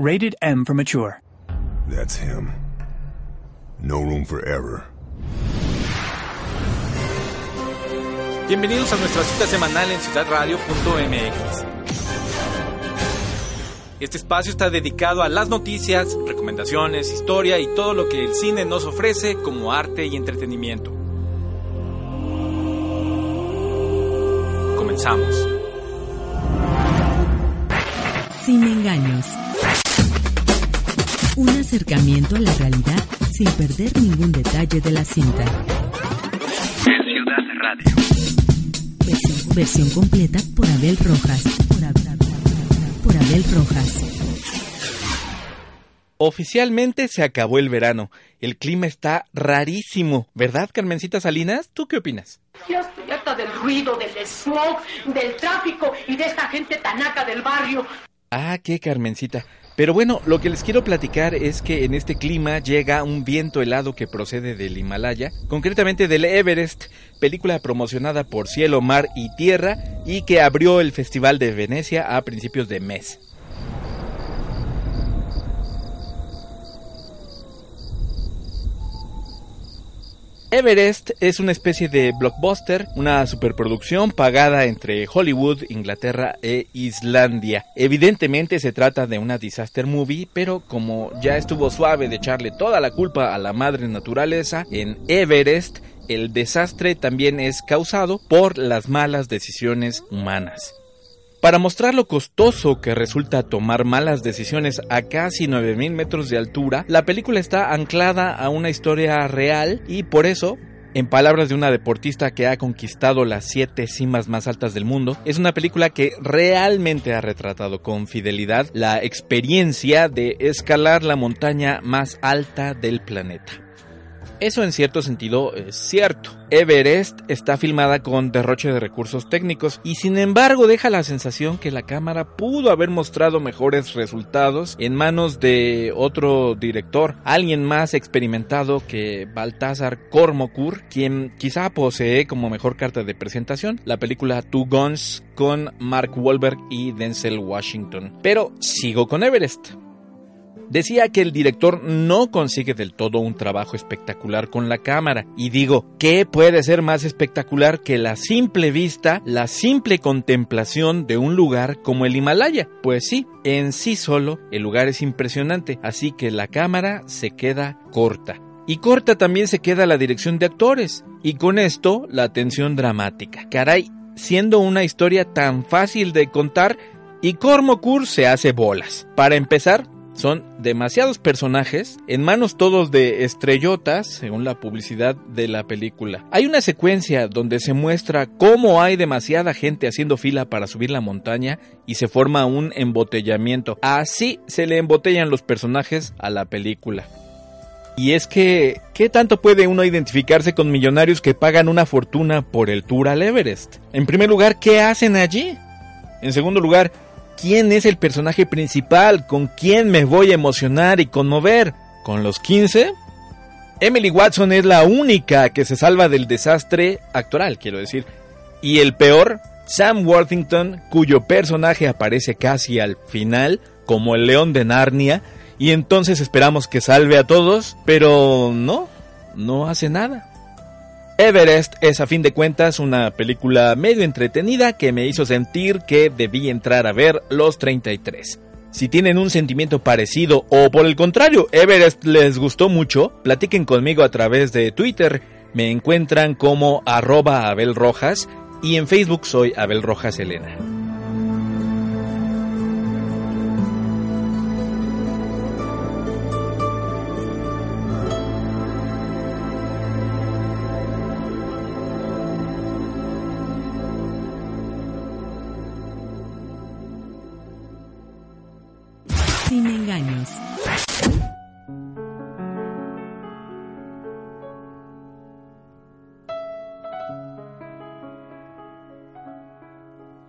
Rated M for mature. That's him. No room for error. Bienvenidos a nuestra cita semanal en ciudadradio.mx. Este espacio está dedicado a las noticias, recomendaciones, historia y todo lo que el cine nos ofrece como arte y entretenimiento. Comenzamos. Sin engaños. Un acercamiento a la realidad sin perder ningún detalle de la cinta. Ciudad Radio. Versión, versión completa por Abel Rojas. Por, Abel- por Abel Rojas. Oficialmente se acabó el verano. El clima está rarísimo, ¿verdad, Carmencita Salinas? ¿Tú qué opinas? Ya estoy harta del ruido, del smog, del tráfico y de esta gente tanaca del barrio. Ah, qué Carmencita. Pero bueno, lo que les quiero platicar es que en este clima llega un viento helado que procede del Himalaya, concretamente del Everest, película promocionada por Cielo, Mar y Tierra y que abrió el Festival de Venecia a principios de mes. Everest es una especie de blockbuster, una superproducción pagada entre Hollywood, Inglaterra e Islandia. Evidentemente se trata de una disaster movie, pero como ya estuvo suave de echarle toda la culpa a la madre naturaleza, en Everest el desastre también es causado por las malas decisiones humanas. Para mostrar lo costoso que resulta tomar malas decisiones a casi 9000 metros de altura, la película está anclada a una historia real y por eso, en palabras de una deportista que ha conquistado las siete cimas más altas del mundo, es una película que realmente ha retratado con fidelidad la experiencia de escalar la montaña más alta del planeta. Eso en cierto sentido es cierto. Everest está filmada con derroche de recursos técnicos y sin embargo deja la sensación que la cámara pudo haber mostrado mejores resultados en manos de otro director, alguien más experimentado que Baltasar Kormokur, quien quizá posee como mejor carta de presentación la película Two Guns con Mark Wahlberg y Denzel Washington. Pero sigo con Everest. Decía que el director no consigue del todo un trabajo espectacular con la cámara. Y digo, ¿qué puede ser más espectacular que la simple vista, la simple contemplación de un lugar como el Himalaya? Pues sí, en sí solo el lugar es impresionante, así que la cámara se queda corta. Y corta también se queda la dirección de actores. Y con esto, la tensión dramática. Caray, siendo una historia tan fácil de contar, y Cormokur se hace bolas. Para empezar, son demasiados personajes, en manos todos de estrellotas, según la publicidad de la película. Hay una secuencia donde se muestra cómo hay demasiada gente haciendo fila para subir la montaña y se forma un embotellamiento. Así se le embotellan los personajes a la película. Y es que, ¿qué tanto puede uno identificarse con millonarios que pagan una fortuna por el tour al Everest? En primer lugar, ¿qué hacen allí? En segundo lugar, ¿quién es el personaje principal? ¿Con quién me voy a emocionar y conmover? ¿Con los 15? Emily Watson es la única que se salva del desastre actoral, quiero decir. Y el peor, Sam Worthington, cuyo personaje aparece casi al final, como el león de Narnia, y entonces esperamos que salve a todos, pero no, no hace nada. Everest es a fin de cuentas una película medio entretenida que me hizo sentir que debí entrar a ver Los 33. Si tienen un sentimiento parecido o por el contrario, Everest les gustó mucho, platiquen conmigo a través de Twitter. Me encuentran como arroba Abel Rojas y en Facebook soy Abel Rojas Elena. Sin engaños.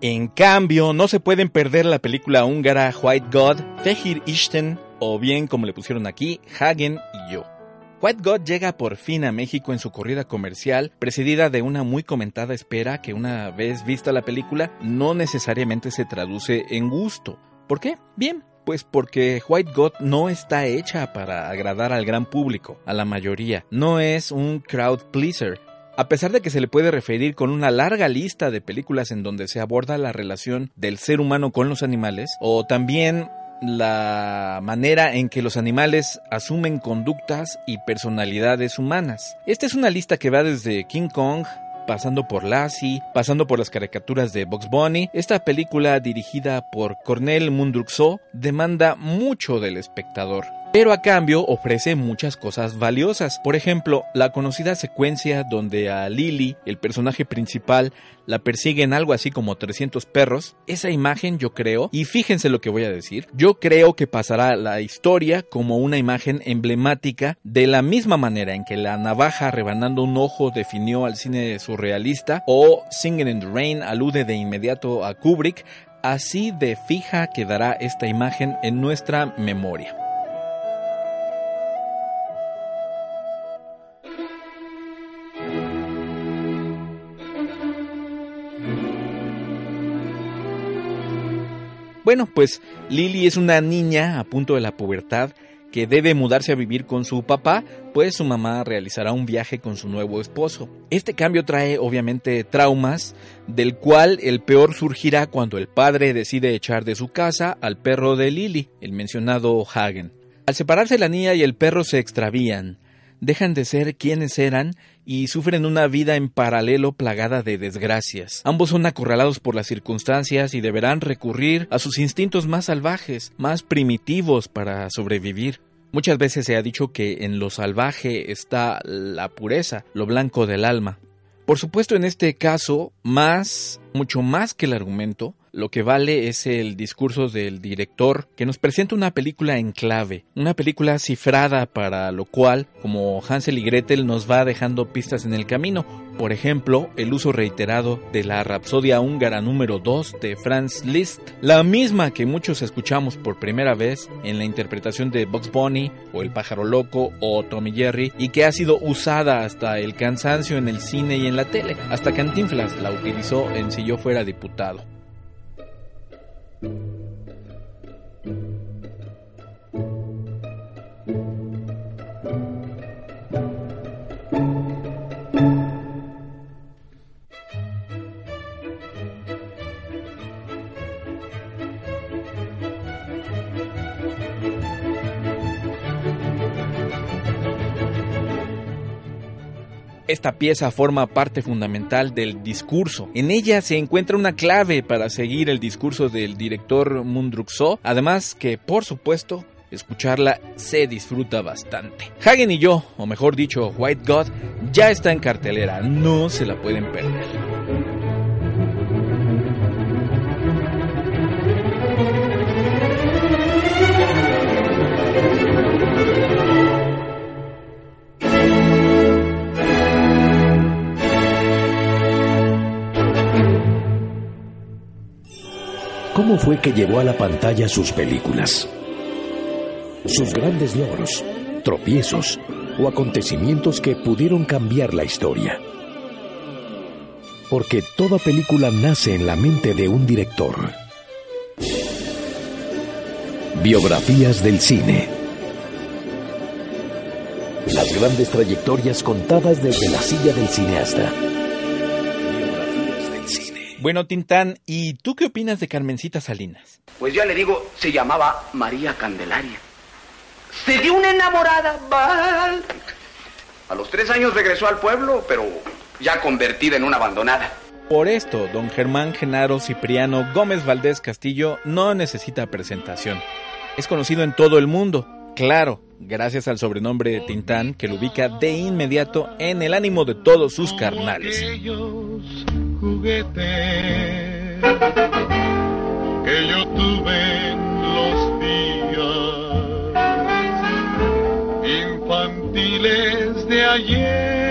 En cambio, no se pueden perder la película húngara White God, Fehir Isten, o bien como le pusieron aquí, Hagen y yo. White God llega por fin a México en su corrida comercial, precedida de una muy comentada espera que una vez vista la película no necesariamente se traduce en gusto. ¿Por qué? Bien, pues porque White God no está hecha para agradar al gran público, a la mayoría. No es un crowd pleaser. A pesar de que se le puede referir con una larga lista de películas en donde se aborda la relación del ser humano con los animales, o también la manera en que los animales asumen conductas y personalidades humanas. Esta es una lista que va desde King Kong pasando por Lassie, pasando por las caricaturas de Bugs Bunny, esta película dirigida por Cornel Mundruxo demanda mucho del espectador pero a cambio ofrece muchas cosas valiosas. Por ejemplo, la conocida secuencia donde a Lily, el personaje principal, la persiguen algo así como 300 perros. Esa imagen yo creo, y fíjense lo que voy a decir, yo creo que pasará la historia como una imagen emblemática de la misma manera en que la navaja rebanando un ojo definió al cine surrealista o Singing in the Rain alude de inmediato a Kubrick, así de fija quedará esta imagen en nuestra memoria. Bueno, pues Lily es una niña a punto de la pubertad que debe mudarse a vivir con su papá, pues su mamá realizará un viaje con su nuevo esposo. Este cambio trae obviamente traumas, del cual el peor surgirá cuando el padre decide echar de su casa al perro de Lily, el mencionado Hagen. Al separarse la niña y el perro se extravían, dejan de ser quienes eran y sufren una vida en paralelo plagada de desgracias. Ambos son acorralados por las circunstancias y deberán recurrir a sus instintos más salvajes, más primitivos para sobrevivir. Muchas veces se ha dicho que en lo salvaje está la pureza, lo blanco del alma. Por supuesto, en este caso, más, mucho más que el argumento, lo que vale es el discurso del director que nos presenta una película en clave, una película cifrada para lo cual, como Hansel y Gretel, nos va dejando pistas en el camino. Por ejemplo, el uso reiterado de la Rapsodia húngara número 2 de Franz Liszt, la misma que muchos escuchamos por primera vez en la interpretación de Bugs Bunny o El pájaro loco o Tommy Jerry y que ha sido usada hasta el cansancio en el cine y en la tele, hasta Cantinflas la utilizó en Si yo fuera diputado. Esta pieza forma parte fundamental del discurso. En ella se encuentra una clave para seguir el discurso del director Mundruxo, además que, por supuesto, escucharla se disfruta bastante. Hagen y yo, o mejor dicho, White God, ya está en cartelera, no se la pueden perder. ¿Cómo fue que llevó a la pantalla sus películas? Sus grandes logros, tropiezos o acontecimientos que pudieron cambiar la historia. Porque toda película nace en la mente de un director. Biografías del cine. Las grandes trayectorias contadas desde la silla del cineasta. Bueno, Tintán, ¿y tú qué opinas de Carmencita Salinas? Pues ya le digo, se llamaba María Candelaria. Se dio una enamorada. ¡Val! A los tres años regresó al pueblo, pero ya convertida en una abandonada. Por esto, don Germán Genaro Cipriano Gómez Valdés Castillo no necesita presentación. Es conocido en todo el mundo, claro, gracias al sobrenombre de Tintán que lo ubica de inmediato en el ánimo de todos sus carnales juguete que yo tuve en los días infantiles de ayer.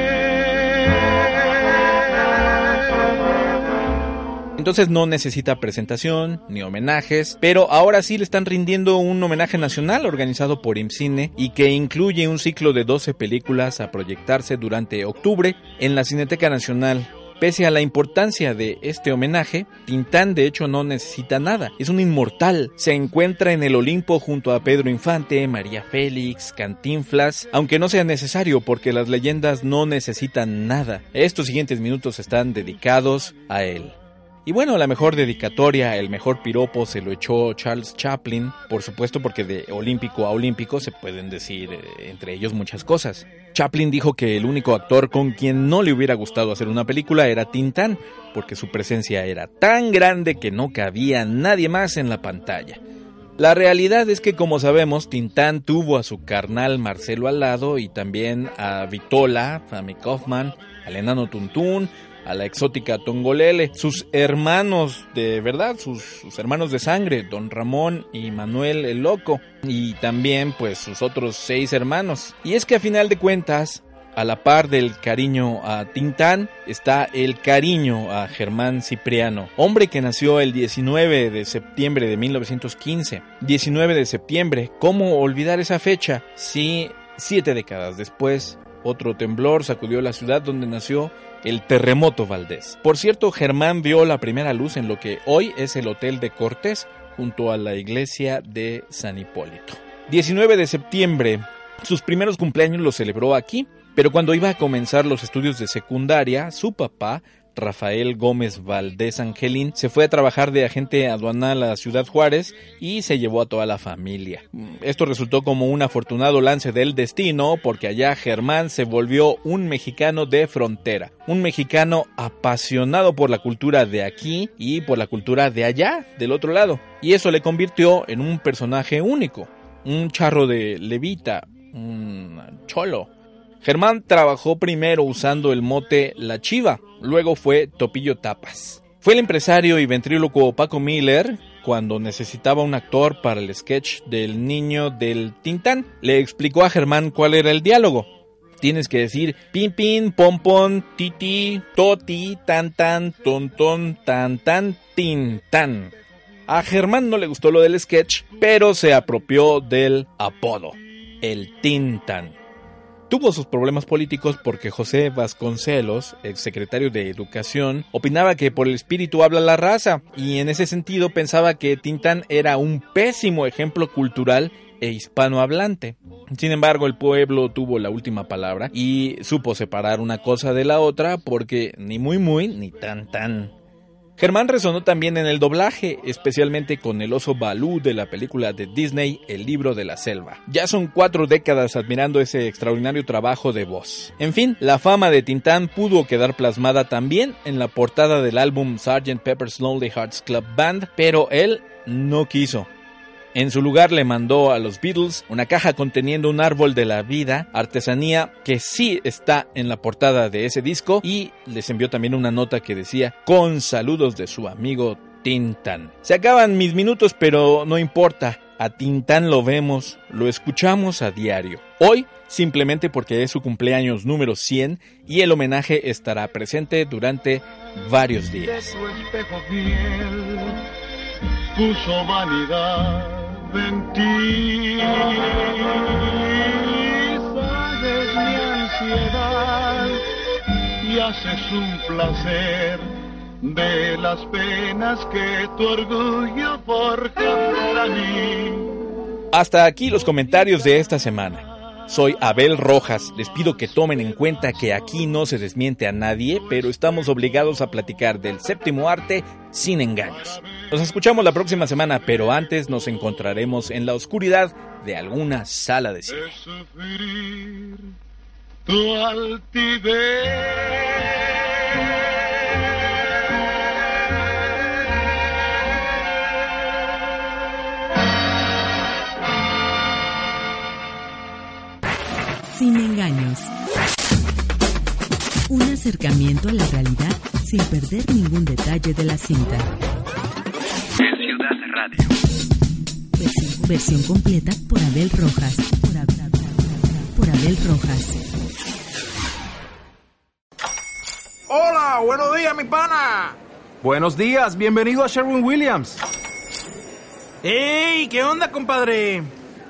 Entonces no necesita presentación ni homenajes, pero ahora sí le están rindiendo un homenaje nacional organizado por IMCINE y que incluye un ciclo de 12 películas a proyectarse durante octubre en la Cineteca Nacional Pese a la importancia de este homenaje, Tintán de hecho no necesita nada, es un inmortal. Se encuentra en el Olimpo junto a Pedro Infante, María Félix, Cantinflas, aunque no sea necesario porque las leyendas no necesitan nada. Estos siguientes minutos están dedicados a él. Y bueno, la mejor dedicatoria, el mejor piropo se lo echó Charles Chaplin, por supuesto porque de olímpico a olímpico se pueden decir eh, entre ellos muchas cosas. Chaplin dijo que el único actor con quien no le hubiera gustado hacer una película era Tintán, porque su presencia era tan grande que no cabía nadie más en la pantalla. La realidad es que como sabemos, Tintán tuvo a su carnal Marcelo al lado y también a Vitola, a Kaufman, al enano Tuntún, a la exótica Tongolele, sus hermanos de verdad, sus, hermanos de sangre, don Ramón y Manuel el Loco, y también pues sus otros seis hermanos. Y es que a final de cuentas, a la par del cariño a Tintán está el cariño a Germán Cipriano, hombre que nació el 19 de septiembre de 1915. 19 de septiembre, ¿cómo olvidar esa fecha si siete décadas después otro temblor sacudió la ciudad donde nació el terremoto Valdés. Por cierto, Germán vio la primera luz en lo que hoy es el Hotel de Cortés, junto a la iglesia de San Hipólito. 19 de septiembre, sus primeros cumpleaños los celebró aquí, pero cuando iba a comenzar los estudios de secundaria, su papá Rafael Gómez Valdés Angelín se fue a trabajar de agente aduanal a Ciudad Juárez y se llevó a toda la familia. Esto resultó como un afortunado lance del destino porque allá Germán se volvió un mexicano de frontera, un mexicano apasionado por la cultura de aquí y por la cultura de allá, del otro lado. Y eso le convirtió en un personaje único, un charro de levita, un cholo Germán trabajó primero usando el mote La Chiva, luego fue Topillo Tapas. Fue el empresario y ventríloco Paco Miller cuando necesitaba un actor para el sketch del niño del Tintán. Le explicó a Germán cuál era el diálogo. Tienes que decir pin pin, pom pom, titi, toti, tan tan, ton ton, tan tan, tintán. A Germán no le gustó lo del sketch, pero se apropió del apodo, el Tintán tuvo sus problemas políticos porque José Vasconcelos, exsecretario de Educación, opinaba que por el espíritu habla la raza y en ese sentido pensaba que Tintán era un pésimo ejemplo cultural e hispanohablante. Sin embargo, el pueblo tuvo la última palabra y supo separar una cosa de la otra porque ni muy muy ni tan tan. Germán resonó también en el doblaje, especialmente con el oso Balú de la película de Disney El libro de la selva. Ya son cuatro décadas admirando ese extraordinario trabajo de voz. En fin, la fama de Tintán pudo quedar plasmada también en la portada del álbum Sgt. Pepper's Lonely Hearts Club Band, pero él no quiso. En su lugar le mandó a los Beatles una caja conteniendo un árbol de la vida, artesanía que sí está en la portada de ese disco y les envió también una nota que decía con saludos de su amigo Tintan. Se acaban mis minutos pero no importa, a Tintán lo vemos, lo escuchamos a diario. Hoy simplemente porque es su cumpleaños número 100 y el homenaje estará presente durante varios días. En ti. Mi ansiedad y haces un placer de las penas que tu orgullo forja para mí. Hasta aquí los comentarios de esta semana. Soy Abel Rojas. Les pido que tomen en cuenta que aquí no se desmiente a nadie, pero estamos obligados a platicar del séptimo arte sin engaños. Nos escuchamos la próxima semana, pero antes nos encontraremos en la oscuridad de alguna sala de cine. Sin engaños. Un acercamiento a la realidad sin perder ningún detalle de la cinta. Radio. Versión, versión completa por Abel Rojas. Por, por Abel Rojas. Hola, buenos días, mi pana. Buenos días, bienvenido a Sherwin Williams. ¡Ey! ¿Qué onda, compadre?